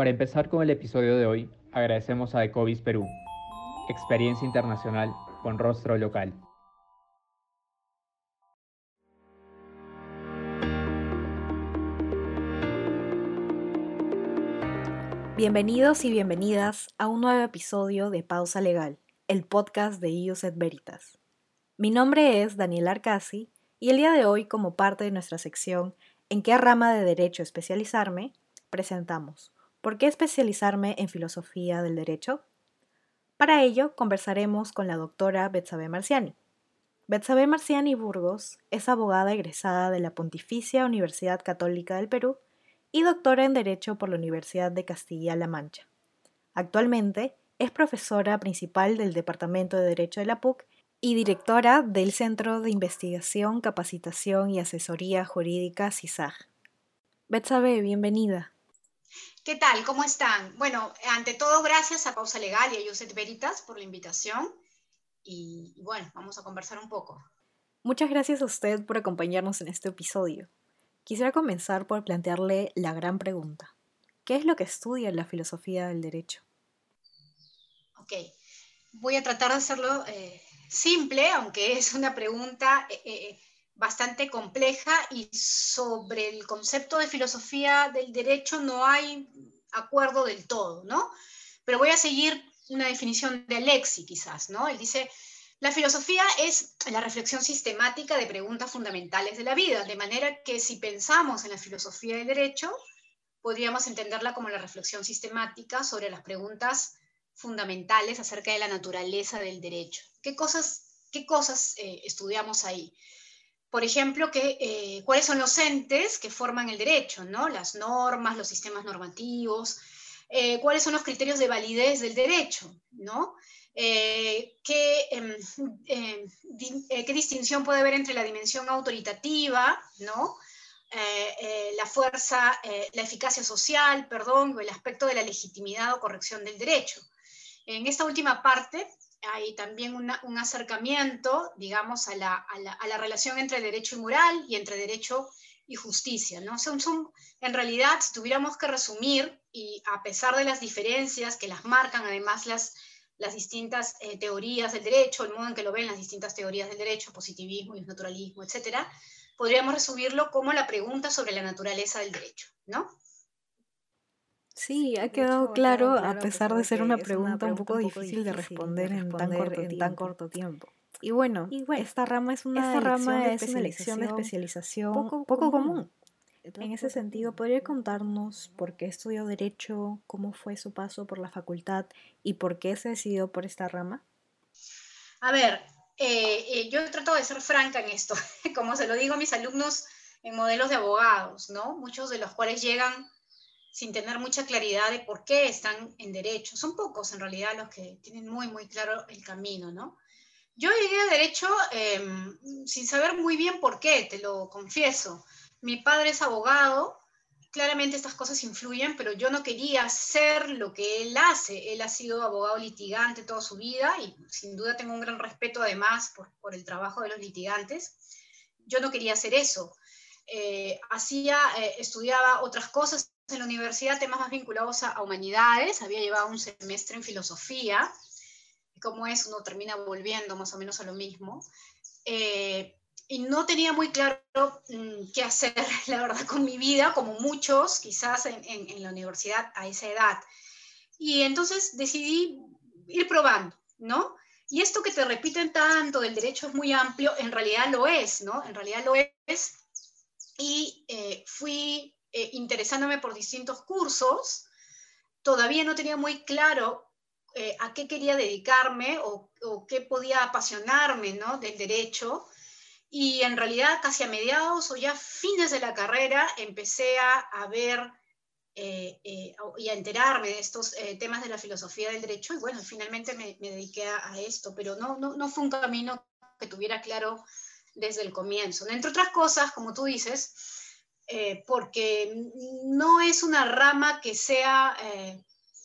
Para empezar con el episodio de hoy, agradecemos a Ecovis Perú, experiencia internacional con rostro local. Bienvenidos y bienvenidas a un nuevo episodio de Pausa Legal, el podcast de IUS et Veritas. Mi nombre es Daniel Arcasi y el día de hoy, como parte de nuestra sección ¿En qué rama de derecho especializarme?, presentamos ¿Por qué especializarme en filosofía del derecho? Para ello, conversaremos con la doctora Betsabe Marciani. Betsabe Marciani Burgos es abogada egresada de la Pontificia Universidad Católica del Perú y doctora en Derecho por la Universidad de Castilla-La Mancha. Actualmente es profesora principal del Departamento de Derecho de la PUC y directora del Centro de Investigación, Capacitación y Asesoría Jurídica CISAG. Betsabe, bienvenida. ¿Qué tal? ¿Cómo están? Bueno, ante todo, gracias a Pausa Legal y a Josep Veritas por la invitación. Y, bueno, vamos a conversar un poco. Muchas gracias a usted por acompañarnos en este episodio. Quisiera comenzar por plantearle la gran pregunta. ¿Qué es lo que estudia la filosofía del derecho? Ok, voy a tratar de hacerlo eh, simple, aunque es una pregunta eh, eh, bastante compleja y sobre el concepto de filosofía del derecho no hay acuerdo del todo, ¿no? Pero voy a seguir una definición de Alexi quizás, ¿no? Él dice, la filosofía es la reflexión sistemática de preguntas fundamentales de la vida, de manera que si pensamos en la filosofía del derecho, podríamos entenderla como la reflexión sistemática sobre las preguntas fundamentales acerca de la naturaleza del derecho. ¿Qué cosas, qué cosas eh, estudiamos ahí? Por ejemplo, eh, cuáles son los entes que forman el derecho, ¿no? las normas, los sistemas normativos, eh, cuáles son los criterios de validez del derecho, ¿no? Eh, em, em, eh, qué, distinción puede haber entre la dimensión autoritativa, ¿no? La fuerza, la eficacia social, perdón, el aspecto de la legitimidad o corrección del derecho. En esta última parte hay también un acercamiento, digamos, a la, a, la, relación entre derecho y moral y entre derecho y justicia, ¿no? Son, son, en realidad, si tuviéramos que resumir, y a pesar de las diferencias que las marcan, además las, las distintas eh, teorías del derecho, el modo en que lo ven las distintas teorías del derecho, positivismo y naturalismo, etcétera, podríamos resumirlo como la pregunta sobre la naturaleza del derecho, ¿no? Sí, ha quedado claro, a pesar de ser una pregunta un poco difícil de responder en tan corto tiempo. Y bueno, esta rama es una, rama de especialización, especialización poco, poco común. En ese sentido, ¿podría contarnos por qué estudió Derecho, cómo fue su paso por la facultad y por qué se decidió por esta rama? A ver, eh, eh, yo he tratado de ser franca en esto, como se lo digo a mis alumnos en modelos de abogados, ¿no? Muchos de los cuales llegan sin tener mucha claridad de por qué están en derecho. Son pocos en realidad los que tienen muy, muy claro el camino, ¿no? Yo llegué a derecho em, sin saber muy bien por qué, te lo confieso. Mi padre es abogado, claramente estas cosas influyen, pero yo no quería ser lo que él hace. Él ha sido abogado litigante toda su vida y sin duda tengo un gran respeto además por, el trabajo de los litigantes. Yo no quería hacer eso. Eh, hacía, eh, estudiaba otras cosas en la universidad, temas más vinculados a, humanidades, había llevado un semestre en filosofía, como es, uno termina volviendo más o menos a lo mismo. Eh, y no tenía muy claro mm, qué hacer, la verdad, con mi vida, como muchos quizás en, en, la universidad a esa edad. Y entonces decidí ir probando, ¿no? Y esto que te repiten tanto del derecho es muy amplio, en realidad lo es, ¿no? En realidad lo es. Y eh, fui eh, interesándome por distintos cursos. Todavía no tenía muy claro eh, a qué quería dedicarme o, o, qué podía apasionarme, ¿no? Del derecho. Y en realidad casi a mediados o ya fines de la carrera empecé a, ver eh, eh, y a enterarme de estos eh, temas de la filosofía del derecho y bueno, finalmente me, dediqué a, esto, pero no, no, no, fue un camino que tuviera claro desde el comienzo. Entre otras cosas, como tú dices, porque no es una rama que sea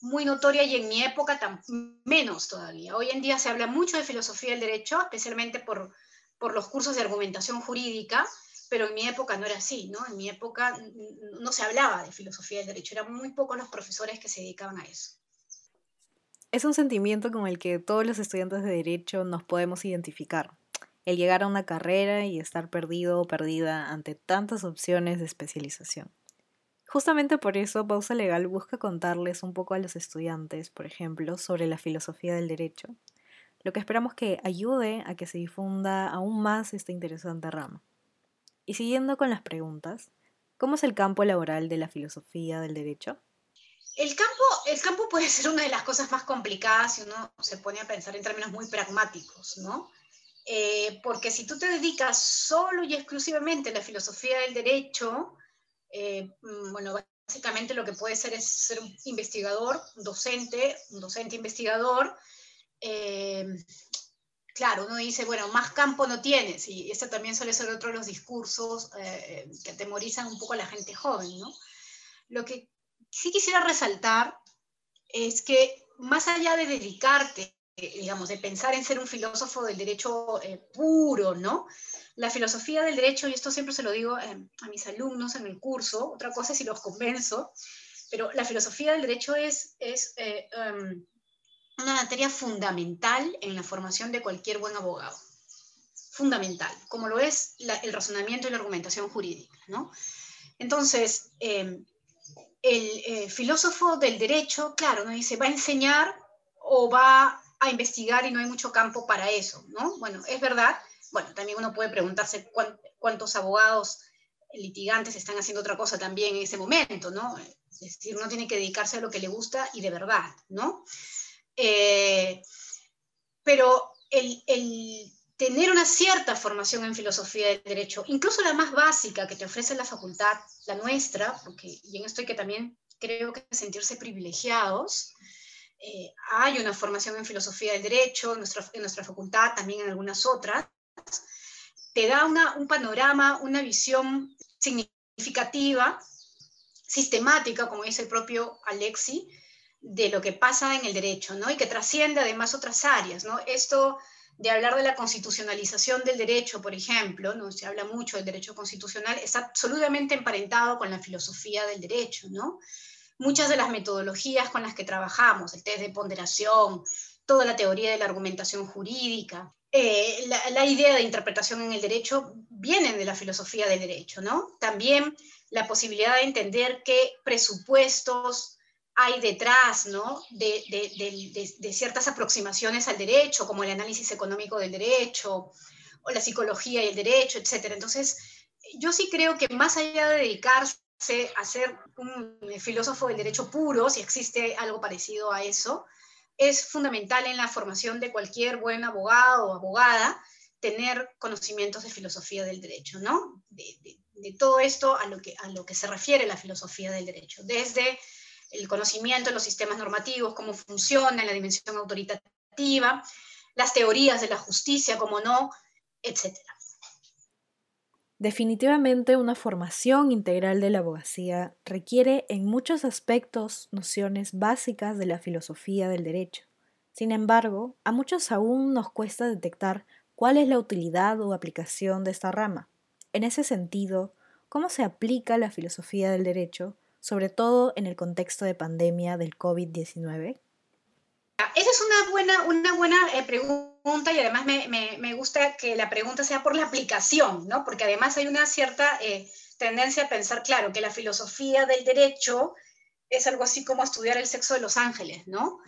muy notoria y en mi época tan, menos todavía. Hoy en día se habla mucho de filosofía del derecho, especialmente por por los cursos de argumentación jurídica, pero en mi época no era así, ¿no? En mi época no se hablaba de filosofía del derecho, eran muy pocos los profesores que se dedicaban a eso. Es un sentimiento con el que todos los estudiantes de derecho nos podemos identificar. El llegar a una carrera y estar perdido o perdida ante tantas opciones de especialización. Justamente por eso Pausa Legal busca contarles un poco a los estudiantes, por ejemplo, sobre la filosofía del derecho, lo que esperamos que ayude a que se difunda aún más esta interesante rama. Y siguiendo con las preguntas, ¿cómo es el campo laboral de la filosofía del derecho? El campo, el campo puede ser una de las cosas más complicadas si uno se pone a pensar en términos muy pragmáticos, ¿no? Eh, porque si tú te dedicas solo y exclusivamente a la filosofía del derecho, eh, mm, bueno, básicamente lo que puede ser es ser un investigador, un docente, un docente investigador, eh, claro, uno dice, bueno, más campo no tienes, y este también suele ser otro de los discursos eh, que atemorizan un poco a la gente joven, ¿no? Lo que sí quisiera resaltar es que más allá de dedicarte, digamos, de pensar en ser un filósofo del derecho eh, puro, ¿no? La filosofía del derecho, y esto siempre se lo digo a mis alumnos en el curso, otra cosa es si los convenzo, pero la filosofía del derecho es, es em, una materia fundamental en la formación de cualquier buen abogado. Fundamental, como lo es el razonamiento y la argumentación jurídica. ¿no? Entonces, em, el eh, filósofo del derecho, claro, no dice, va a enseñar o va a investigar y no hay mucho campo para eso, ¿no? Bueno, es verdad. Bueno, también uno puede preguntarse cuántos abogados litigantes están haciendo otra cosa también en ese momento, ¿no? Es decir, uno tiene que dedicarse a lo que le gusta y de verdad, ¿no? Eh, pero el, tener una cierta formación en filosofía del derecho, incluso la más básica que te ofrece la facultad, la nuestra, porque, y en esto hay que también creo que sentirse privilegiados, eh, hay una formación en filosofía del derecho en nuestra, facultad, también en algunas otras, te da un panorama, una visión significativa, sistemática, como dice el propio Alexi, de lo que pasa en el derecho, ¿no? Y que trasciende además otras áreas, ¿no? Esto de hablar de la constitucionalización del derecho, por ejemplo, ¿no? Se habla mucho del derecho constitucional, está absolutamente emparentado con la filosofía del derecho, ¿no? Muchas de las metodologías con las que trabajamos, el test de ponderación, toda la teoría de la argumentación jurídica, eh, la, idea de interpretación en el derecho vienen de la filosofía del derecho, ¿no? También la posibilidad de entender qué presupuestos, hay detrás ¿no? de, de, ciertas aproximaciones al derecho, como el análisis económico del derecho, o la psicología y el derecho, etc. Entonces, yo sí creo que más allá de dedicarse a ser un filósofo del derecho puro, si existe algo parecido a eso, es fundamental en la formación de cualquier buen abogado o abogada tener conocimientos de filosofía del derecho, ¿no? De, todo esto a lo, que, a lo que se refiere la filosofía del derecho, desde el conocimiento de los sistemas normativos, cómo funciona la dimensión autoritativa, las teorías de la justicia, cómo no, etc. Definitivamente una formación integral de la abogacía requiere en muchos aspectos nociones básicas de la filosofía del derecho. Sin embargo, a muchos aún nos cuesta detectar cuál es la utilidad o aplicación de esta rama. En ese sentido, ¿cómo se aplica la filosofía del derecho sobre todo en el contexto de pandemia del COVID-19? Esa es una buena, una buena eh, pregunta y además me, me, gusta que la pregunta sea por la aplicación, ¿no? Porque además hay una cierta eh, tendencia a pensar, claro, que la filosofía del derecho es algo así como estudiar el sexo de los ángeles, ¿no?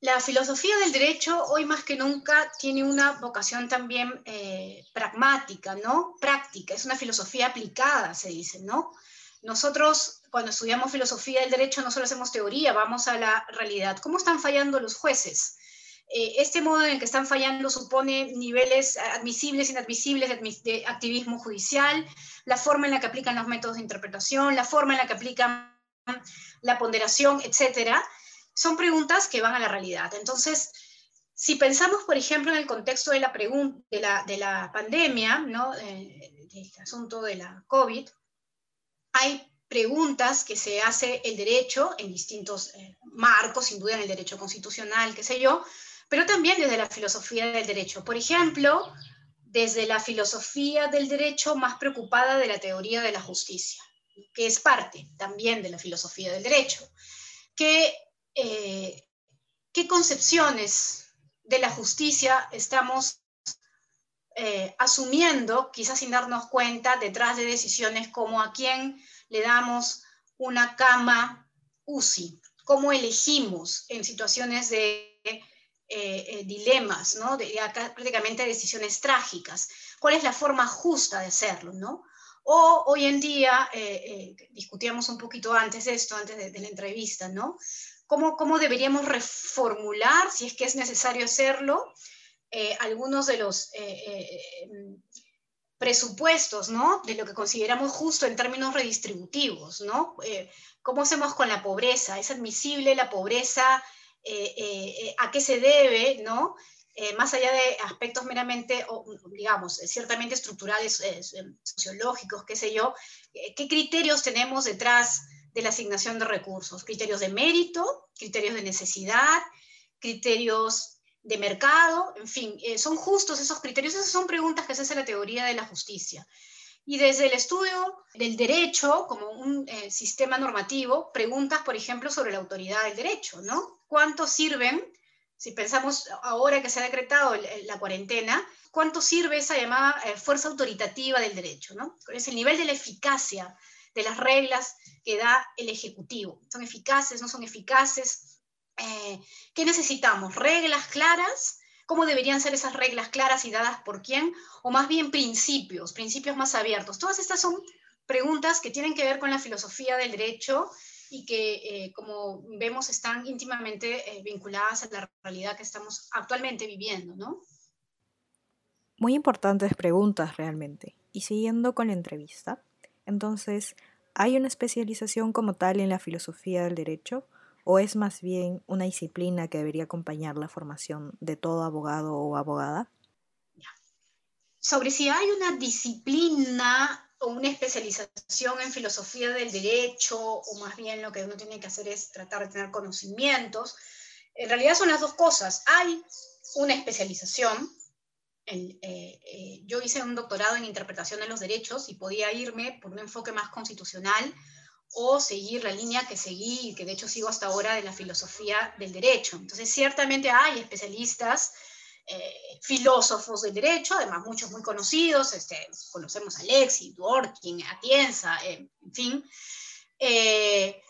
La filosofía del derecho hoy más que nunca tiene una vocación también eh, pragmática, ¿no? Práctica, es una filosofía aplicada, se dice, ¿no? Nosotros, cuando estudiamos filosofía del derecho, no solo hacemos teoría, vamos a la realidad. ¿Cómo están fallando los jueces? Eh, este modo en el que están fallando supone niveles admisibles, inadmisibles de, activismo judicial, la forma en la que aplican los métodos de interpretación, la forma en la que aplican la ponderación, etcétera, son preguntas que van a la realidad. Entonces, si pensamos, por ejemplo, en el contexto de la, de la, de la pandemia, ¿no? Eh, del asunto de la COVID, hay preguntas que se hace el derecho en distintos eh, marcos, sin duda en el derecho constitucional, qué sé yo, pero también desde la filosofía del derecho. Por ejemplo, desde la filosofía del derecho más preocupada de la teoría de la justicia, que es parte también de la filosofía del derecho. ¿Qué, eh, qué concepciones de la justicia estamos eh, asumiendo, quizás sin darnos cuenta, detrás de decisiones como a quién le damos una cama UCI, cómo elegimos en situaciones de eh, eh, dilemas, ¿no? De, prácticamente decisiones trágicas. ¿Cuál es la forma justa de hacerlo, no? O hoy en día, discutíamos un poquito antes de esto, antes de, de la entrevista, ¿no? ¿Cómo, ¿Cómo, deberíamos reformular, si es que es necesario hacerlo, eh, algunos de los eh, eh, presupuestos, ¿no? De lo que consideramos justo en términos redistributivos, ¿no? ¿Cómo hacemos con la pobreza? ¿Es admisible la pobreza? ¿A qué se debe, ¿no? más allá de aspectos meramente, digamos, ciertamente estructurales, sociológicos, qué sé yo, ¿qué criterios tenemos detrás de la asignación de recursos? Criterios de mérito, criterios de necesidad, criterios de mercado, en fin, eh, ¿son justos esos criterios? Esas son preguntas que se hace la teoría de la justicia. Y desde el estudio del derecho como un eh, sistema normativo, preguntas, por ejemplo, sobre la autoridad del derecho, ¿no? ¿Cuánto sirven, si pensamos ahora que se ha decretado la cuarentena, cuánto sirve esa llamada eh, fuerza autoritativa del derecho, ¿no? Es el nivel de la eficacia de las reglas que da el Ejecutivo. ¿Son eficaces, no son eficaces? Eh, ¿Qué necesitamos? ¿Reglas claras? ¿Cómo deberían ser esas reglas claras y dadas por quién? O más bien principios, principios más abiertos. Todas estas son preguntas que tienen que ver con la filosofía del derecho y que, eh, como vemos, están íntimamente eh, vinculadas a la realidad que estamos actualmente viviendo, ¿no? Muy importantes preguntas realmente. Y siguiendo con la entrevista, entonces, ¿hay una especialización como tal en la filosofía del derecho? ¿O es más bien una disciplina que debería acompañar la formación de todo abogado o abogada? Sobre si hay una disciplina o una especialización en filosofía del derecho, o más bien lo que uno tiene que hacer es tratar de tener conocimientos, en realidad son las dos cosas. Hay una especialización. Eh, eh, yo hice un doctorado en interpretación de los derechos y podía irme por un enfoque más constitucional o seguir la línea que seguí que de hecho sigo hasta ahora de la filosofía del derecho. Entonces, ciertamente hay especialistas, eh, filósofos del derecho, además muchos muy conocidos, este, conocemos a Lexi, Dworkin, Atienza, eh, en fin. Eh,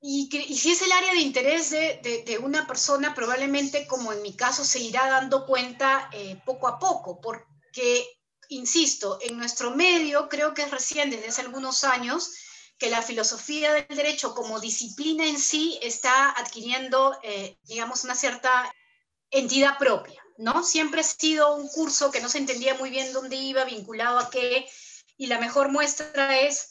y, si es el área de interés de, una persona, probablemente como en mi caso se irá dando cuenta poco a poco, porque insisto, en nuestro medio creo que es recién desde hace algunos años que la filosofía del derecho como disciplina en sí está adquiriendo, eh, digamos, una cierta entidad propia, ¿no? Siempre ha sido un curso que no se entendía muy bien dónde iba, vinculado a qué, y la mejor muestra es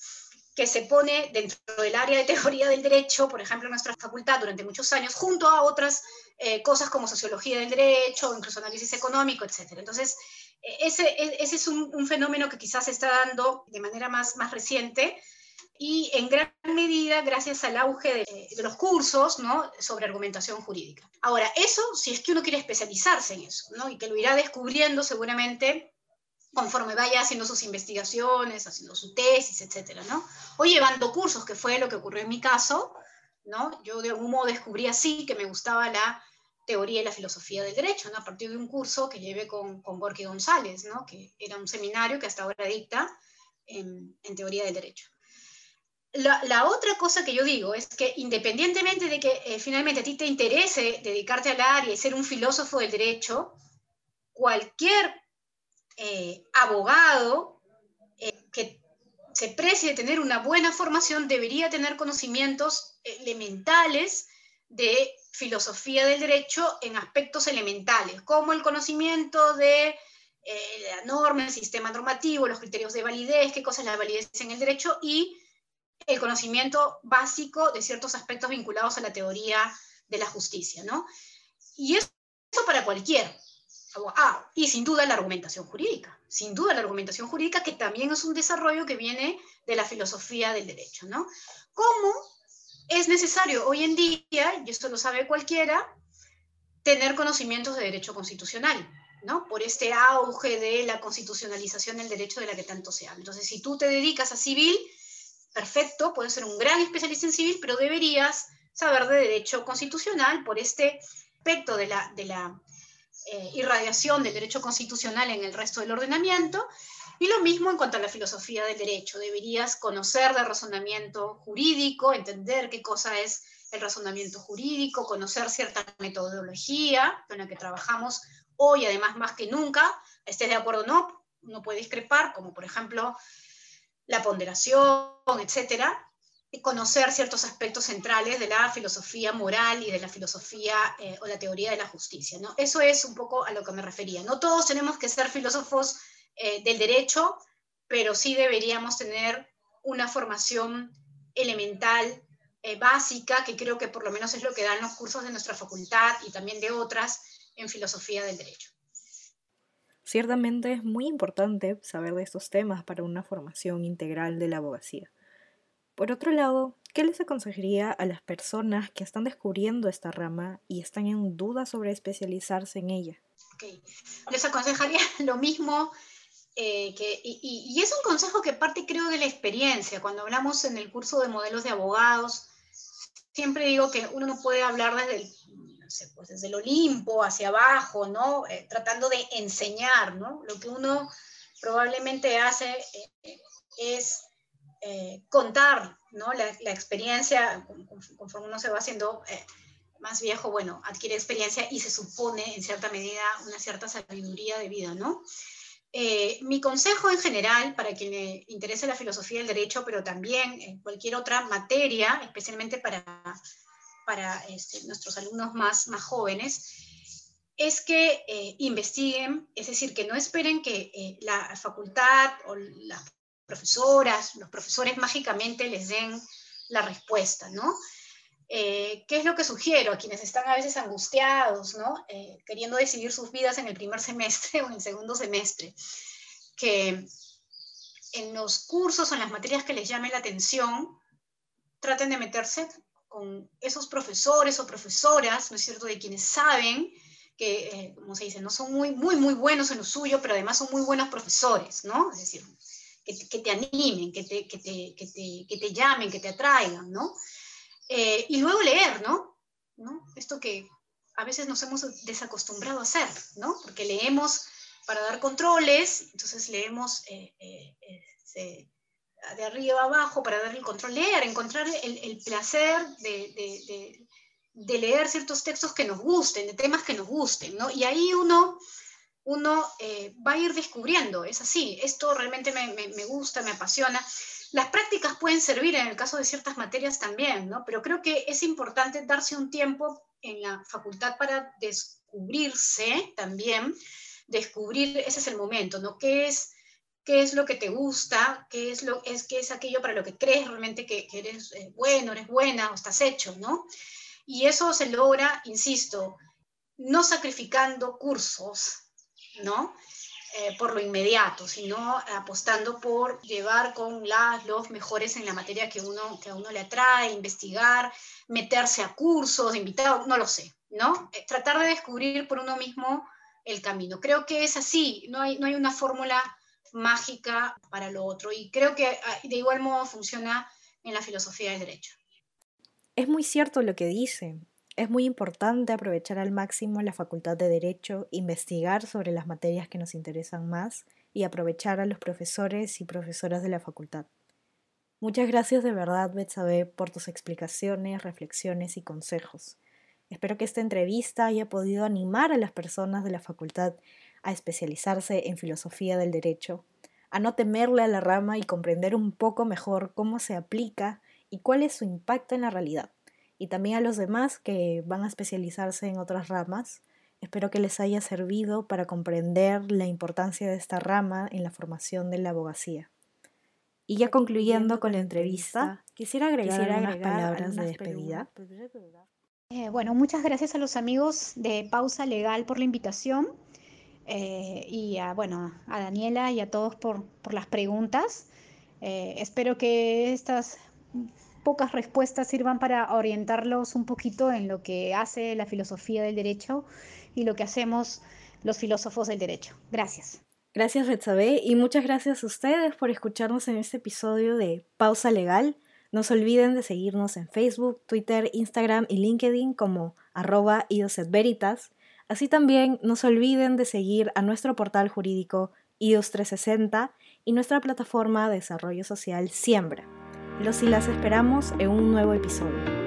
que se pone dentro del área de teoría del derecho, por ejemplo, en nuestra facultad durante muchos años, junto a otras eh, cosas como sociología del derecho, incluso análisis económico, etc. Entonces, ese, e, ese es un, fenómeno que quizás se está dando de manera más, más reciente y en gran medida gracias al auge de, de, los cursos ¿no? sobre argumentación jurídica. Ahora, eso si es que uno quiere especializarse en eso, ¿no? y que lo irá descubriendo seguramente conforme vaya haciendo sus investigaciones, haciendo su tesis, etcétera, ¿no? O llevando cursos, que fue lo que ocurrió en mi caso, ¿no? Yo de algún modo descubrí así que me gustaba la teoría y la filosofía del derecho, ¿no? a partir de un curso que llevé con, con Borges González, ¿no? que era un seminario que hasta ahora dicta en, en teoría del derecho. La, la, otra cosa que yo digo es que independientemente de que eh, finalmente a ti te interese dedicarte al área y ser un filósofo del derecho, cualquier eh, abogado eh, que se precie de tener una buena formación debería tener conocimientos elementales de filosofía del derecho en aspectos elementales, como el conocimiento de eh, la norma, el sistema normativo, los criterios de validez, qué cosa es la validez en el derecho y el conocimiento básico de ciertos aspectos vinculados a la teoría de la justicia, ¿no? Y eso para cualquier. Ah, y sin duda la argumentación jurídica, sin duda la argumentación jurídica que también es un desarrollo que viene de la filosofía del derecho, ¿no? ¿Cómo es necesario hoy en día, y esto lo sabe cualquiera, tener conocimientos de derecho constitucional. ¿no? Por este auge de la constitucionalización del derecho de la que tanto se habla. Entonces, si tú te dedicas a civil, perfecto, puedes ser un gran especialista en civil, pero deberías saber de derecho constitucional por este aspecto de la, de la eh, irradiación del derecho constitucional en el resto del ordenamiento. Y lo mismo en cuanto a la filosofía del derecho. Deberías conocer de razonamiento jurídico, entender qué cosa es el razonamiento jurídico, conocer cierta metodología con la que trabajamos hoy, además más que nunca, estés de acuerdo o no, uno puede discrepar, como por ejemplo la ponderación, etcétera, conocer ciertos aspectos centrales de la filosofía moral y de la filosofía eh, o la teoría de la justicia. ¿no? Eso es un poco a lo que me refería. No todos tenemos que ser filósofos eh, del derecho, pero sí deberíamos tener una formación elemental, eh, básica, que creo que por lo menos es lo que dan los cursos de nuestra facultad y también de otras en filosofía del derecho. Ciertamente es muy importante saber de estos temas para una formación integral de la abogacía. Por otro lado, ¿qué les aconsejaría a las personas que están descubriendo esta rama y están en duda sobre especializarse en ella? Les aconsejaría lo mismo eh, que, y, es un consejo que parte creo de la experiencia. Cuando hablamos en el curso de modelos de abogados, siempre digo que uno no puede hablar desde el, pues desde el Olimpo hacia abajo, ¿no? Eh, tratando de enseñar, ¿no? Lo que uno probablemente hace eh, es eh, contar ¿no? la, experiencia, conforme uno se va haciendo eh, más viejo, bueno, adquiere experiencia y se supone en cierta medida una cierta sabiduría de vida, ¿no? Eh, mi consejo en general, para quien le interese la filosofía del derecho, pero también en cualquier otra materia, especialmente para, para este, nuestros alumnos más, más jóvenes, es que investiguen, es decir, que no esperen que la facultad o la profesoras, los profesores mágicamente les den la respuesta, ¿no? Eh, ¿Qué es lo que sugiero a quienes están a veces angustiados, ¿no? Eh, queriendo decidir sus vidas en el primer semestre o en el segundo semestre? Que en los cursos o en las materias que les llame la atención, traten de meterse con esos profesores o profesoras, ¿no es cierto?, de quienes saben que, eh, como se dice, no son muy, muy, muy buenos en lo suyo, pero además son muy buenos profesores, ¿no? Es decir, que, te animen, que te, que, te, que, te, que te, llamen, que te atraigan, ¿no? Eh, y luego leer, ¿no? ¿no? Esto que a veces nos hemos desacostumbrado a hacer, ¿no? Porque leemos para dar controles, entonces leemos eh, eh, de arriba a abajo para dar el control, leer, encontrar el, el placer de, de, de, leer ciertos textos que nos gusten, de temas que nos gusten, ¿no? Y ahí uno uno eh, va a ir descubriendo, es así, esto realmente me, gusta, me apasiona. Las prácticas pueden servir en el caso de ciertas materias también, ¿no? Pero creo que es importante darse un tiempo en la facultad para descubrirse también, descubrir, ese es el momento, ¿no? ¿Qué es, qué es lo que te gusta? ¿Qué es, lo, es, qué es aquello para lo que crees realmente que, eres eh, bueno, eres buena o estás hecho, ¿no? Y eso se logra, insisto, no sacrificando cursos, ¿no? Eh, por lo inmediato, sino apostando por llevar con las, los mejores en la materia que, uno, que a uno le atrae, investigar, meterse a cursos, invitados, no lo sé, ¿no? Eh, tratar de descubrir por uno mismo el camino. Creo que es así, no hay, no hay una fórmula mágica para lo otro y creo que ah, de igual modo funciona en la filosofía del derecho. Es muy cierto lo que dice. Es muy importante aprovechar al máximo la facultad de Derecho, investigar sobre las materias que nos interesan más y aprovechar a los profesores y profesoras de la facultad. Muchas gracias de verdad, Betsabe, por tus explicaciones, reflexiones y consejos. Espero que esta entrevista haya podido animar a las personas de la facultad a especializarse en filosofía del derecho, a no temerle a la rama y comprender un poco mejor cómo se aplica y cuál es su impacto en la realidad y también a los demás que van a especializarse en otras ramas. Espero que les haya servido para comprender la importancia de esta rama en la formación de la abogacía. Y ya concluyendo con la entrevista, quisiera agregar, unas palabras de despedida. Eh, bueno, muchas gracias a los amigos de Pausa Legal por la invitación eh, y a, bueno, a Daniela y a todos por, por las preguntas. Eh, espero que estas pocas respuestas sirvan para orientarlos un poquito en lo que hace la filosofía del derecho y lo que hacemos los filósofos del derecho. Gracias. Gracias, Betsabe, y muchas gracias a ustedes por escucharnos en este episodio de Pausa Legal. No se olviden de seguirnos en Facebook, Twitter, Instagram y LinkedIn como arroba Veritas. Así también no se olviden de seguir a nuestro portal jurídico IOS360 y nuestra plataforma de desarrollo social Siembra. Los y las esperamos en un nuevo episodio.